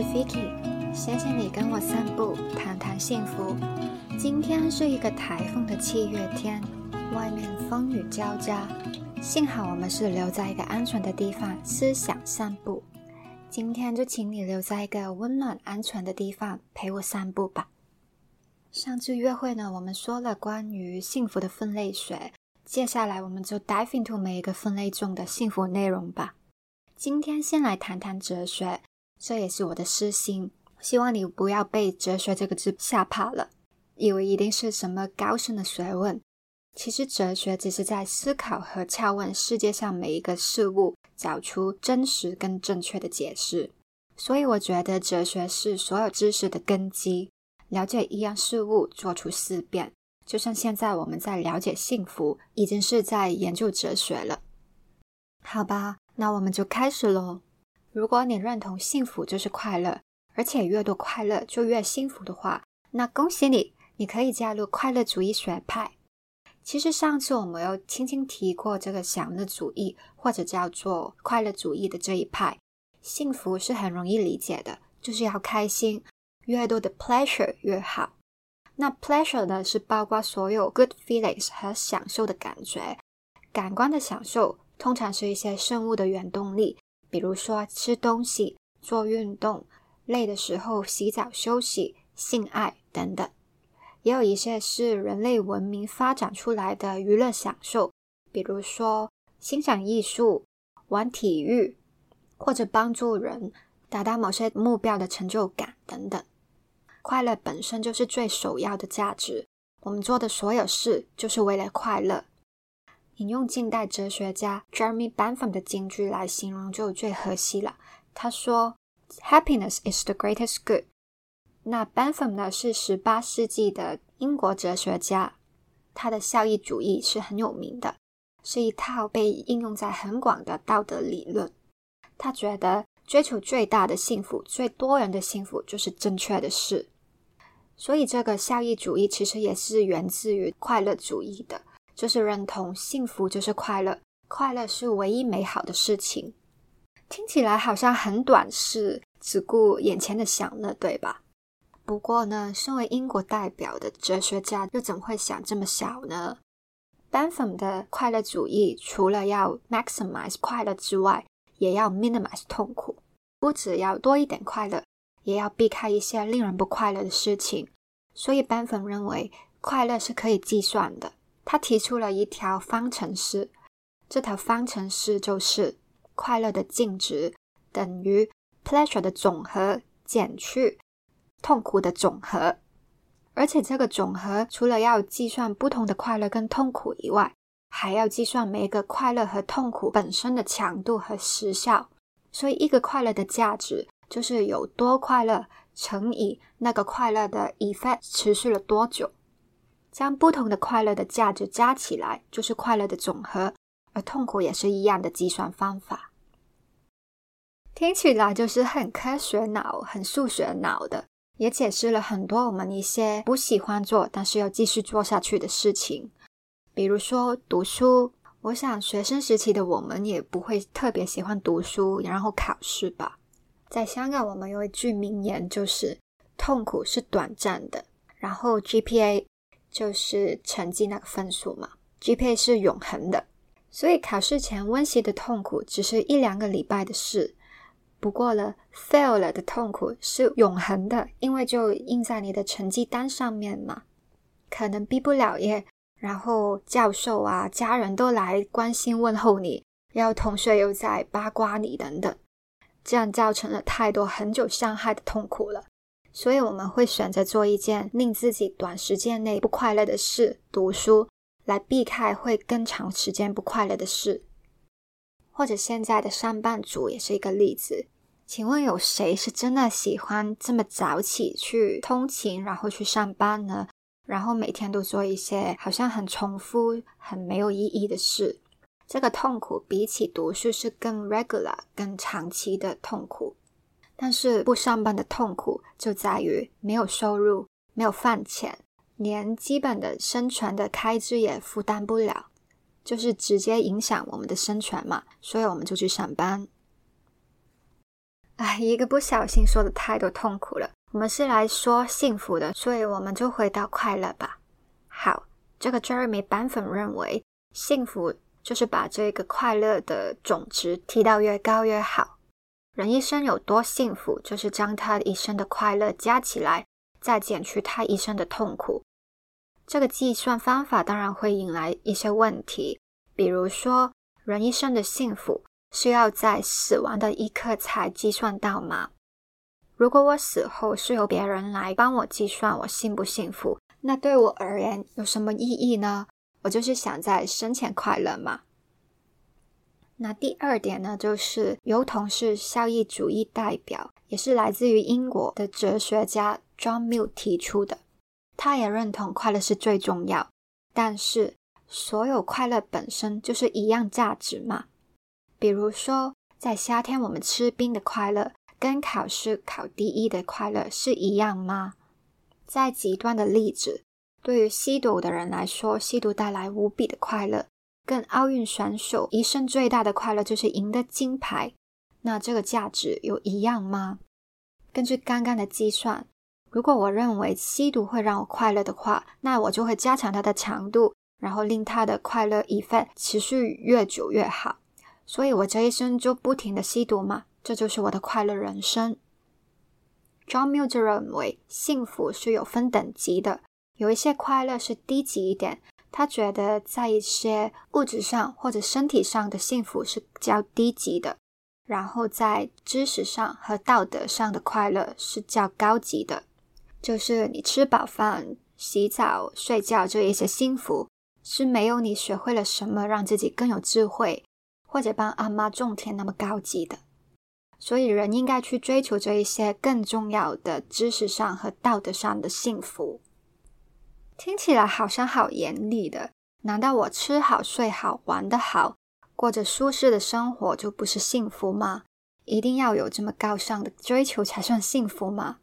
是 Vicky，谢谢你跟我散步，谈谈幸福。今天是一个台风的七月天，外面风雨交加，幸好我们是留在一个安全的地方思想散步。今天就请你留在一个温暖安全的地方陪我散步吧。上次约会呢，我们说了关于幸福的分类学，接下来我们就 dive into 每一个分类中的幸福内容吧。今天先来谈谈哲学。这也是我的私心，希望你不要被“哲学”这个字吓怕了，以为一定是什么高深的学问。其实，哲学只是在思考和拷问世界上每一个事物，找出真实跟正确的解释。所以，我觉得哲学是所有知识的根基。了解一样事物，做出思辨，就像现在我们在了解幸福，已经是在研究哲学了。好吧，那我们就开始喽。如果你认同幸福就是快乐，而且越多快乐就越幸福的话，那恭喜你，你可以加入快乐主义学派。其实上次我们有轻轻提过这个享乐主义，或者叫做快乐主义的这一派。幸福是很容易理解的，就是要开心，越多的 pleasure 越好。那 pleasure 呢，是包括所有 good feelings 和享受的感觉。感官的享受通常是一些生物的原动力。比如说吃东西、做运动、累的时候洗澡休息、性爱等等，也有一些是人类文明发展出来的娱乐享受，比如说欣赏艺术、玩体育，或者帮助人达到某些目标的成就感等等。快乐本身就是最首要的价值，我们做的所有事就是为了快乐。引用近代哲学家 Jeremy Bentham 的金句来形容就最合适了。他说：“Happiness is the greatest good。”那 Bentham 呢是十八世纪的英国哲学家，他的效益主义是很有名的，是一套被应用在很广的道德理论。他觉得追求最大的幸福、最多人的幸福就是正确的事。所以这个效益主义其实也是源自于快乐主义的。就是认同幸福就是快乐，快乐是唯一美好的事情。听起来好像很短视，只顾眼前的享乐，对吧？不过呢，身为英国代表的哲学家又怎么会想这么小呢班福姆的快乐主义除了要 maximize 快乐之外，也要 minimize 痛苦。不只要多一点快乐，也要避开一些令人不快乐的事情。所以班福姆认为，快乐是可以计算的。他提出了一条方程式，这条方程式就是快乐的净值等于 pleasure 的总和减去痛苦的总和，而且这个总和除了要计算不同的快乐跟痛苦以外，还要计算每一个快乐和痛苦本身的强度和时效。所以，一个快乐的价值就是有多快乐乘以那个快乐的 effect 持续了多久。将不同的快乐的价值加起来，就是快乐的总和，而痛苦也是一样的计算方法。听起来就是很科学脑、很数学脑的，也解释了很多我们一些不喜欢做但是要继续做下去的事情，比如说读书。我想学生时期的我们也不会特别喜欢读书，然后考试吧。在香港，我们有一句名言，就是“痛苦是短暂的”，然后 GPA。就是成绩那个分数嘛，GPA 是永恒的，所以考试前温习的痛苦只是一两个礼拜的事。不过了，fail 了的痛苦是永恒的，因为就印在你的成绩单上面嘛。可能毕不了业，然后教授啊、家人都来关心问候你，然后同学又在八卦你等等，这样造成了太多很久伤害的痛苦了。所以我们会选择做一件令自己短时间内不快乐的事，读书，来避开会更长时间不快乐的事。或者现在的上班族也是一个例子。请问有谁是真的喜欢这么早起去通勤，然后去上班呢？然后每天都做一些好像很重复、很没有意义的事。这个痛苦比起读书是更 regular、更长期的痛苦。但是不上班的痛苦就在于没有收入、没有饭钱，连基本的生存的开支也负担不了，就是直接影响我们的生存嘛。所以我们就去上班。哎，一个不小心说的太多痛苦了。我们是来说幸福的，所以我们就回到快乐吧。好，这个 Jeremy 版粉认为，幸福就是把这个快乐的总值提到越高越好。人一生有多幸福，就是将他一生的快乐加起来，再减去他一生的痛苦。这个计算方法当然会引来一些问题，比如说，人一生的幸福。是要在死亡的一刻才计算到吗？如果我死后是由别人来帮我计算我幸不幸福，那对我而言有什么意义呢？我就是想在生前快乐嘛。那第二点呢，就是由同是效益主义代表，也是来自于英国的哲学家 John Mill 提出的。他也认同快乐是最重要，但是所有快乐本身就是一样价值嘛？比如说，在夏天我们吃冰的快乐，跟考试考第一的快乐是一样吗？在极端的例子，对于吸毒的人来说，吸毒带来无比的快乐，跟奥运选手一生最大的快乐就是赢得金牌，那这个价值有一样吗？根据刚刚的计算，如果我认为吸毒会让我快乐的话，那我就会加强它的强度，然后令它的快乐一份持续越久越好。所以我这一生就不停的吸毒嘛，这就是我的快乐人生。John Mill 认为幸福是有分等级的，有一些快乐是低级一点。他觉得在一些物质上或者身体上的幸福是较低级的，然后在知识上和道德上的快乐是较高级的。就是你吃饱饭、洗澡、睡觉这一些幸福，是没有你学会了什么让自己更有智慧。或者帮阿妈种田那么高级的，所以人应该去追求这一些更重要的知识上和道德上的幸福。听起来好像好严厉的，难道我吃好睡好玩得好，过着舒适的生活就不是幸福吗？一定要有这么高尚的追求才算幸福吗？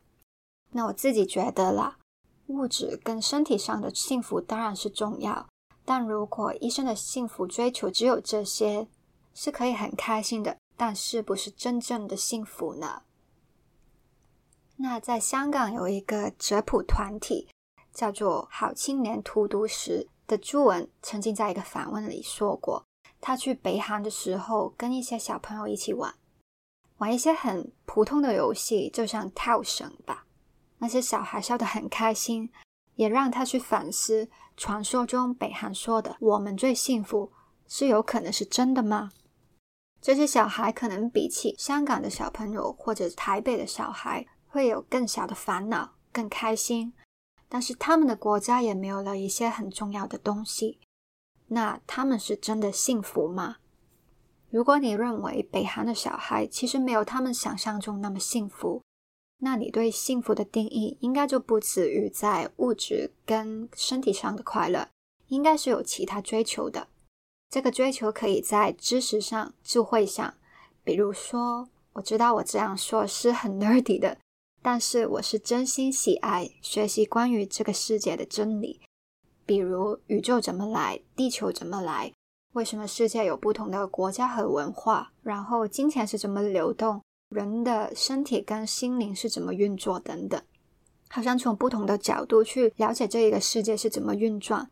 那我自己觉得啦，物质跟身体上的幸福当然是重要，但如果一生的幸福追求只有这些，是可以很开心的，但是不是真正的幸福呢？那在香港有一个哲普团体，叫做“好青年荼毒时”的朱文，曾经在一个访问里说过，他去北韩的时候，跟一些小朋友一起玩，玩一些很普通的游戏，就像跳绳吧。那些小孩笑得很开心，也让他去反思，传说中北韩说的“我们最幸福”是有可能是真的吗？这些小孩可能比起香港的小朋友或者台北的小孩会有更小的烦恼，更开心。但是他们的国家也没有了一些很重要的东西，那他们是真的幸福吗？如果你认为北韩的小孩其实没有他们想象中那么幸福，那你对幸福的定义应该就不止于在物质跟身体上的快乐，应该是有其他追求的。这个追求可以在知识上、智慧上，比如说，我知道我这样说是很 nerdy 的，但是我是真心喜爱学习关于这个世界的真理，比如宇宙怎么来，地球怎么来，为什么世界有不同的国家和文化，然后金钱是怎么流动，人的身体跟心灵是怎么运作等等，好像从不同的角度去了解这一个世界是怎么运转。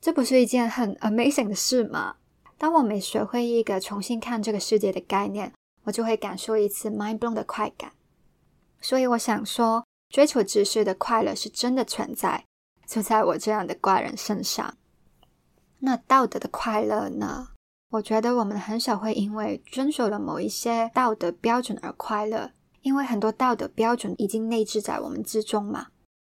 这不是一件很 amazing 的事吗？当我每学会一个重新看这个世界的概念，我就会感受一次 mind blown 的快感。所以我想说，追求知识的快乐是真的存在，就在我这样的怪人身上。那道德的快乐呢？我觉得我们很少会因为遵守了某一些道德标准而快乐，因为很多道德标准已经内置在我们之中嘛。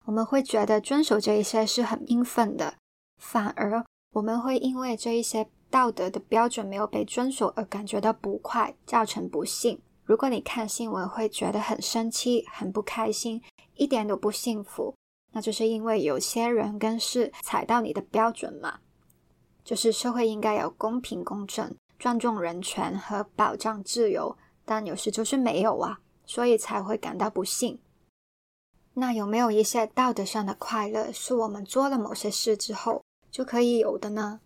我们会觉得遵守这一些是很应分的。反而我们会因为这一些道德的标准没有被遵守而感觉到不快，造成不幸。如果你看新闻会觉得很生气、很不开心，一点都不幸福，那就是因为有些人跟事踩到你的标准嘛。就是社会应该有公平公正、尊重人权和保障自由，但有时就是没有啊，所以才会感到不幸。那有没有一些道德上的快乐，是我们做了某些事之后？就可以有的呢，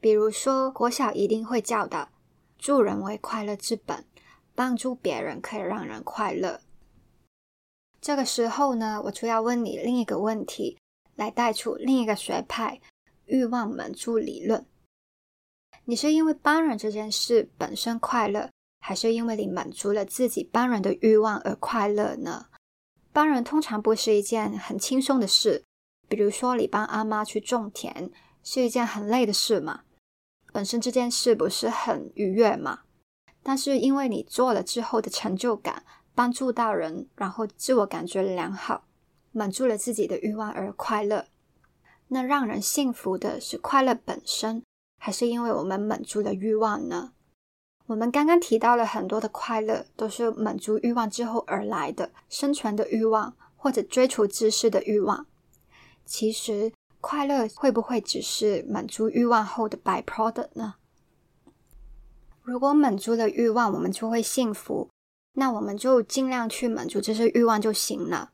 比如说国小一定会教的“助人为快乐之本”，帮助别人可以让人快乐。这个时候呢，我就要问你另一个问题，来带出另一个学派——欲望满足理论。你是因为帮人这件事本身快乐，还是因为你满足了自己帮人的欲望而快乐呢？帮人通常不是一件很轻松的事，比如说你帮阿妈去种田，是一件很累的事嘛。本身这件事不是很愉悦嘛？但是因为你做了之后的成就感，帮助到人，然后自我感觉良好，满足了自己的欲望而快乐。那让人幸福的是快乐本身，还是因为我们满足了欲望呢？我们刚刚提到了很多的快乐，都是满足欲望之后而来的，生存的欲望或者追求知识的欲望。其实。快乐会不会只是满足欲望后的 byproduct 呢？如果满足了欲望，我们就会幸福，那我们就尽量去满足这些欲望就行了。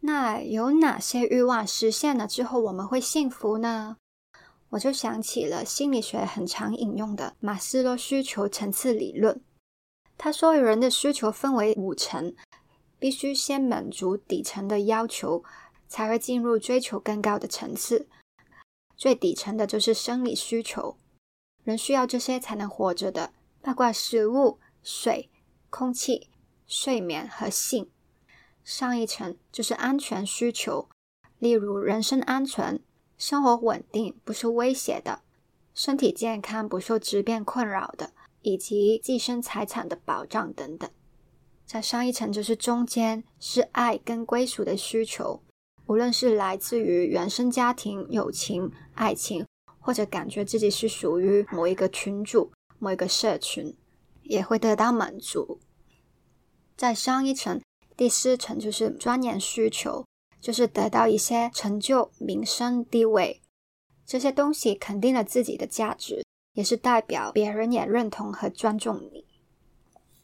那有哪些欲望实现了之后我们会幸福呢？我就想起了心理学很常引用的马斯洛需求层次理论。他说，人的需求分为五层，必须先满足底层的要求。才会进入追求更高的层次。最底层的就是生理需求，人需要这些才能活着的，包括食物、水、空气、睡眠和性。上一层就是安全需求，例如人身安全、生活稳定不受威胁的，身体健康不受疾病困扰的，以及自身财产的保障等等。在上一层就是中间，是爱跟归属的需求。无论是来自于原生家庭、友情、爱情，或者感觉自己是属于某一个群组、某一个社群，也会得到满足。再上一层，第四层就是钻研需求，就是得到一些成就、名声、地位这些东西，肯定了自己的价值，也是代表别人也认同和尊重你。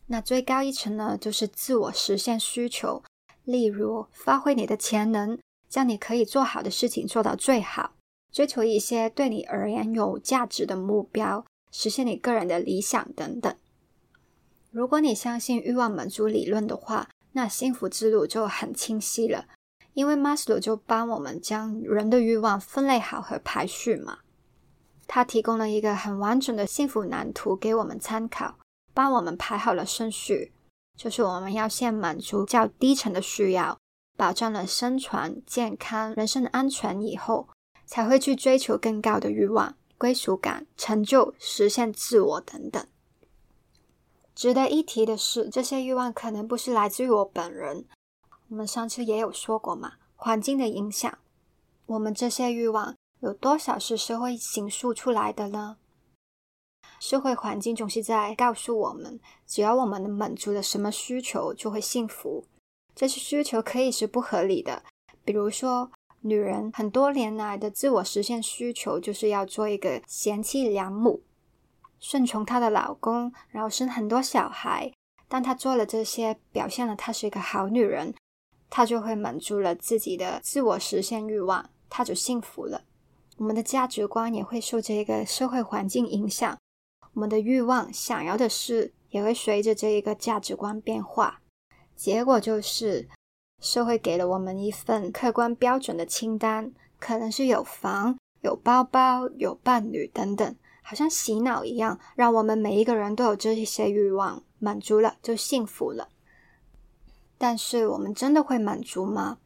那最高一层呢，就是自我实现需求，例如发挥你的潜能。将你可以做好的事情做到最好，追求一些对你而言有价值的目标，实现你个人的理想等等。如果你相信欲望满足理论的话，那幸福之路就很清晰了。因为 Maslow 就帮我们将人的欲望分类好和排序嘛，他提供了一个很完整的幸福蓝图给我们参考，帮我们排好了顺序，就是我们要先满足较低层的需要。保障了生存、健康、人身安全以后，才会去追求更高的欲望、归属感、成就、实现自我等等。值得一提的是，这些欲望可能不是来自于我本人。我们上次也有说过嘛，环境的影响。我们这些欲望有多少是社会形塑出来的呢？社会环境总是在告诉我们，只要我们能满足了什么需求，就会幸福。这些需求可以是不合理的，比如说，女人很多年来的自我实现需求就是要做一个贤妻良母，顺从她的老公，然后生很多小孩。当她做了这些，表现了她是一个好女人，她就会满足了自己的自我实现欲望，她就幸福了。我们的价值观也会受这个社会环境影响，我们的欲望、想要的事也会随着这一个价值观变化。结果就是，社会给了我们一份客观标准的清单，可能是有房、有包包、有伴侣等等，好像洗脑一样，让我们每一个人都有这些欲望，满足了就幸福了。但是我们真的会满足吗？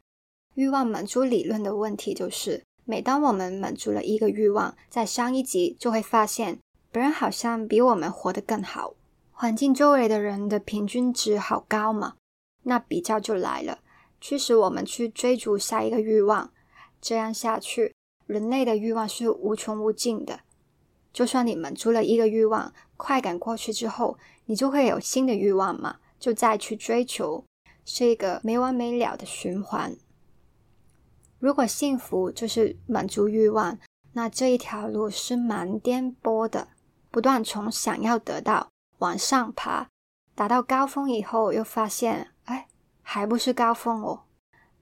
欲望满足理论的问题就是，每当我们满足了一个欲望，在上一集就会发现，别人好像比我们活得更好，环境周围的人的平均值好高嘛。那比较就来了，驱使我们去追逐下一个欲望。这样下去，人类的欲望是无穷无尽的。就算你满足了一个欲望，快感过去之后，你就会有新的欲望嘛，就再去追求，是一个没完没了的循环。如果幸福就是满足欲望，那这一条路是蛮颠簸的，不断从想要得到往上爬，达到高峰以后，又发现。还不是高峰哦，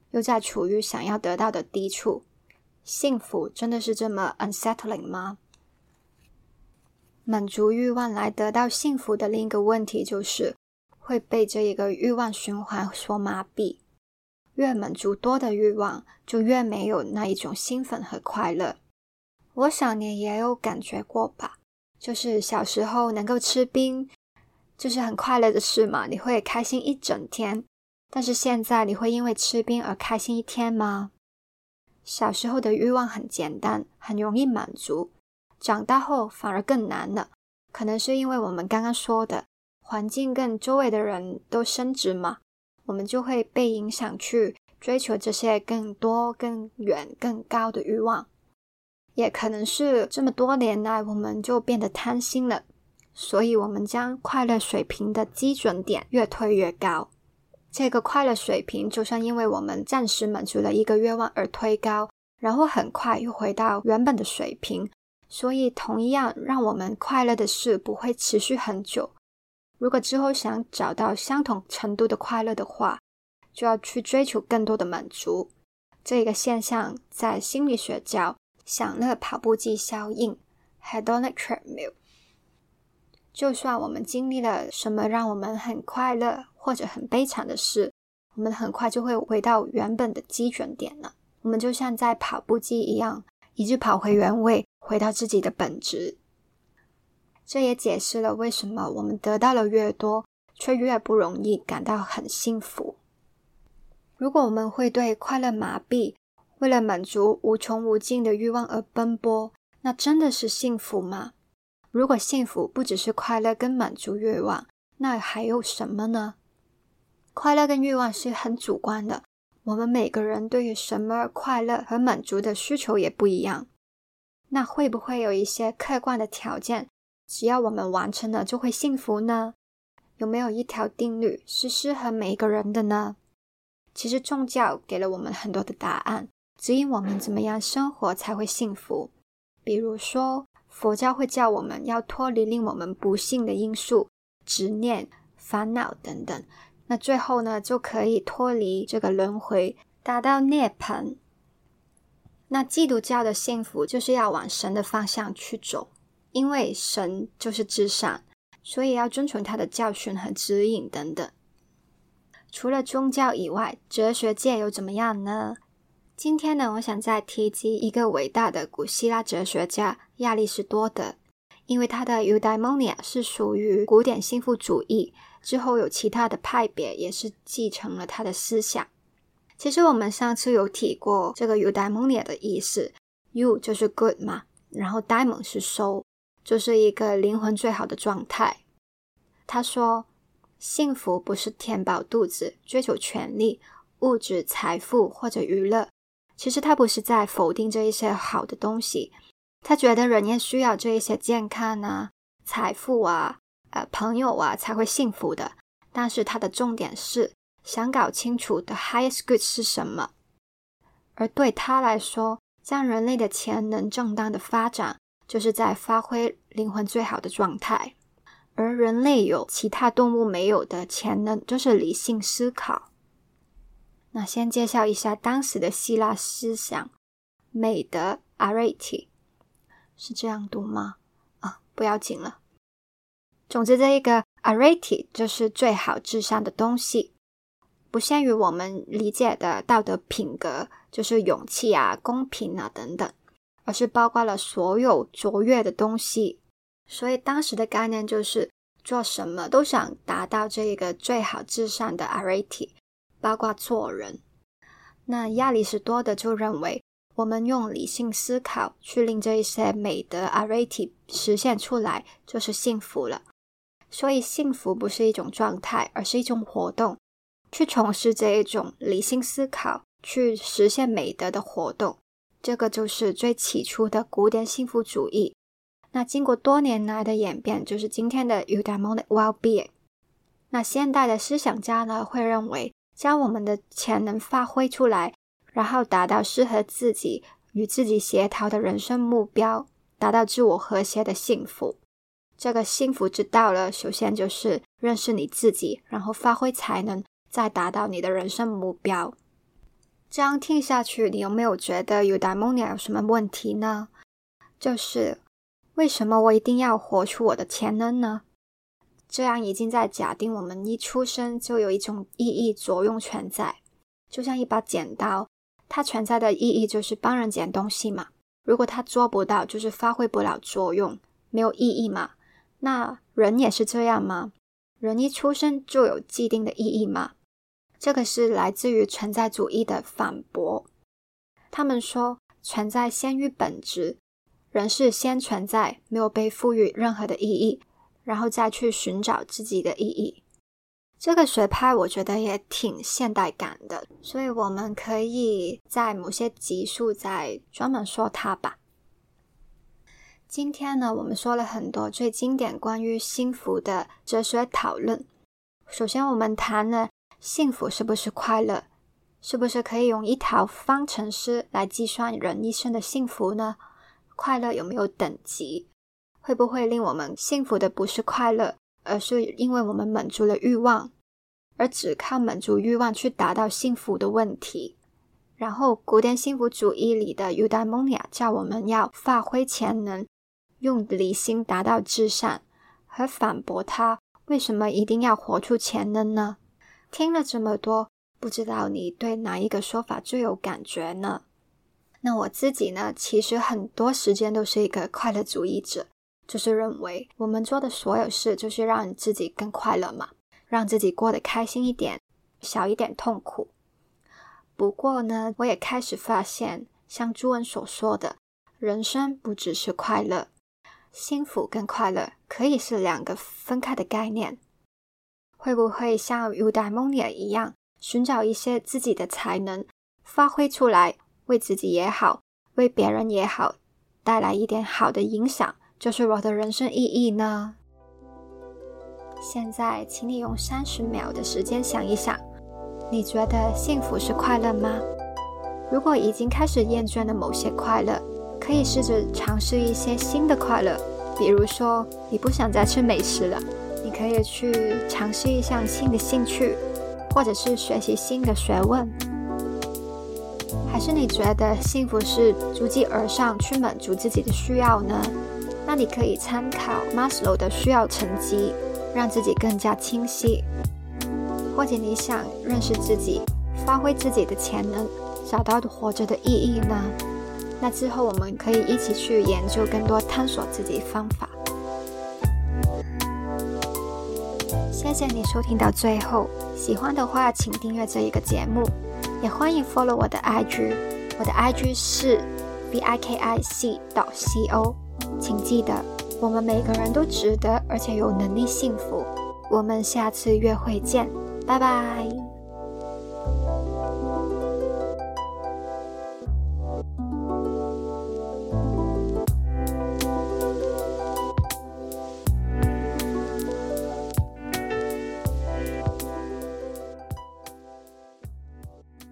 又在处于想要得到的低处。幸福真的是这么 unsettling 吗？满足欲望来得到幸福的另一个问题就是，会被这一个欲望循环所麻痹。越满足多的欲望，就越没有那一种兴奋和快乐。我想你也有感觉过吧？就是小时候能够吃冰，就是很快乐的事嘛，你会开心一整天。但是现在你会因为吃冰而开心一天吗？小时候的欲望很简单，很容易满足，长大后反而更难了。可能是因为我们刚刚说的环境跟周围的人都升职嘛，我们就会被影响去追求这些更多、更远、更高的欲望。也可能是这么多年来，我们就变得贪心了，所以我们将快乐水平的基准点越推越高。这个快乐水平，就算因为我们暂时满足了一个愿望而推高，然后很快又回到原本的水平。所以，同样让我们快乐的事不会持续很久。如果之后想找到相同程度的快乐的话，就要去追求更多的满足。这个现象在心理学叫享乐跑步机效应 （hedonic treadmill）。就算我们经历了什么让我们很快乐或者很悲惨的事，我们很快就会回到原本的基准点了。我们就像在跑步机一样，一直跑回原位，回到自己的本质。这也解释了为什么我们得到了越多，却越不容易感到很幸福。如果我们会对快乐麻痹，为了满足无穷无尽的欲望而奔波，那真的是幸福吗？如果幸福不只是快乐跟满足欲望，那还有什么呢？快乐跟欲望是很主观的，我们每个人对于什么快乐和满足的需求也不一样。那会不会有一些客观的条件，只要我们完成了就会幸福呢？有没有一条定律是适合每一个人的呢？其实宗教给了我们很多的答案，指引我们怎么样生活才会幸福。比如说。佛教会叫我们要脱离令我们不幸的因素、执念、烦恼等等，那最后呢，就可以脱离这个轮回，达到涅槃。那基督教的幸福就是要往神的方向去走，因为神就是至上，所以要遵从他的教训和指引等等。除了宗教以外，哲学界又怎么样呢？今天呢，我想再提及一个伟大的古希腊哲学家亚里士多德，因为他的 eudaimonia 是属于古典幸福主义，之后有其他的派别也是继承了他的思想。其实我们上次有提过这个 eudaimonia 的意思，eu 就是 good 嘛，然后 daimon 是 so，就是一个灵魂最好的状态。他说，幸福不是填饱肚子、追求权力、物质财富或者娱乐。其实他不是在否定这一些好的东西，他觉得人也需要这一些健康啊、财富啊、呃朋友啊才会幸福的。但是他的重点是想搞清楚 the highest good 是什么。而对他来说，将人类的潜能正当的发展，就是在发挥灵魂最好的状态。而人类有其他动物没有的潜能，就是理性思考。那先介绍一下当时的希腊思想，美德 （arete） 是这样读吗？啊，不要紧了。总之，这一个 areti 就是最好至上的东西，不限于我们理解的道德品格，就是勇气啊、公平啊等等，而是包括了所有卓越的东西。所以当时的概念就是做什么都想达到这一个最好至上的 areti，。包括做人，那亚里士多德就认为，我们用理性思考去令这一些美德 areti 实现出来，就是幸福了。所以，幸福不是一种状态，而是一种活动，去从事这一种理性思考，去实现美德的活动。这个就是最起初的古典幸福主义。那经过多年来的演变，就是今天的 eudaimonic well-being。那现代的思想家呢，会认为。将我们的潜能发挥出来，然后达到适合自己与自己协调的人生目标，达到自我和谐的幸福。这个幸福之道呢，首先就是认识你自己，然后发挥才能，再达到你的人生目标。这样听下去，你有没有觉得 Udemy 有什么问题呢？就是为什么我一定要活出我的潜能呢？这样已经在假定我们一出生就有一种意义作用存在，就像一把剪刀，它存在的意义就是帮人捡东西嘛。如果它做不到，就是发挥不了作用，没有意义嘛。那人也是这样吗？人一出生就有既定的意义吗？这个是来自于存在主义的反驳。他们说存在先于本质，人是先存在，没有被赋予任何的意义。然后再去寻找自己的意义，这个学派我觉得也挺现代感的，所以我们可以在某些集数再专门说它吧。今天呢，我们说了很多最经典关于幸福的哲学讨论。首先，我们谈了幸福是不是快乐，是不是可以用一条方程式来计算人一生的幸福呢？快乐有没有等级？会不会令我们幸福的不是快乐，而是因为我们满足了欲望，而只靠满足欲望去达到幸福的问题？然后，古典幸福主义里的 eudaimonia 叫我们要发挥潜能，用理性达到至善，和反驳他为什么一定要活出潜能呢？听了这么多，不知道你对哪一个说法最有感觉呢？那我自己呢，其实很多时间都是一个快乐主义者。就是认为我们做的所有事，就是让自己更快乐嘛，让自己过得开心一点，少一点痛苦。不过呢，我也开始发现，像朱文所说的，人生不只是快乐，幸福跟快乐可以是两个分开的概念。会不会像 Udaimonia 一样，寻找一些自己的才能，发挥出来，为自己也好，为别人也好，带来一点好的影响？就是我的人生意义呢？现在，请你用三十秒的时间想一想，你觉得幸福是快乐吗？如果已经开始厌倦了某些快乐，可以试着尝试一些新的快乐。比如说，你不想再吃美食了，你可以去尝试一项新的兴趣，或者是学习新的学问。还是你觉得幸福是逐级而上去满足自己的需要呢？那你可以参考 maslo 的需要层级，让自己更加清晰。或者你想认识自己，发挥自己的潜能，找到活着的意义呢？那之后我们可以一起去研究更多探索自己方法。谢谢你收听到最后，喜欢的话请订阅这一个节目，也欢迎 follow 我的 IG，我的 IG 是 v i k i c 到 c o。请记得，我们每个人都值得，而且有能力幸福。我们下次约会见，拜拜。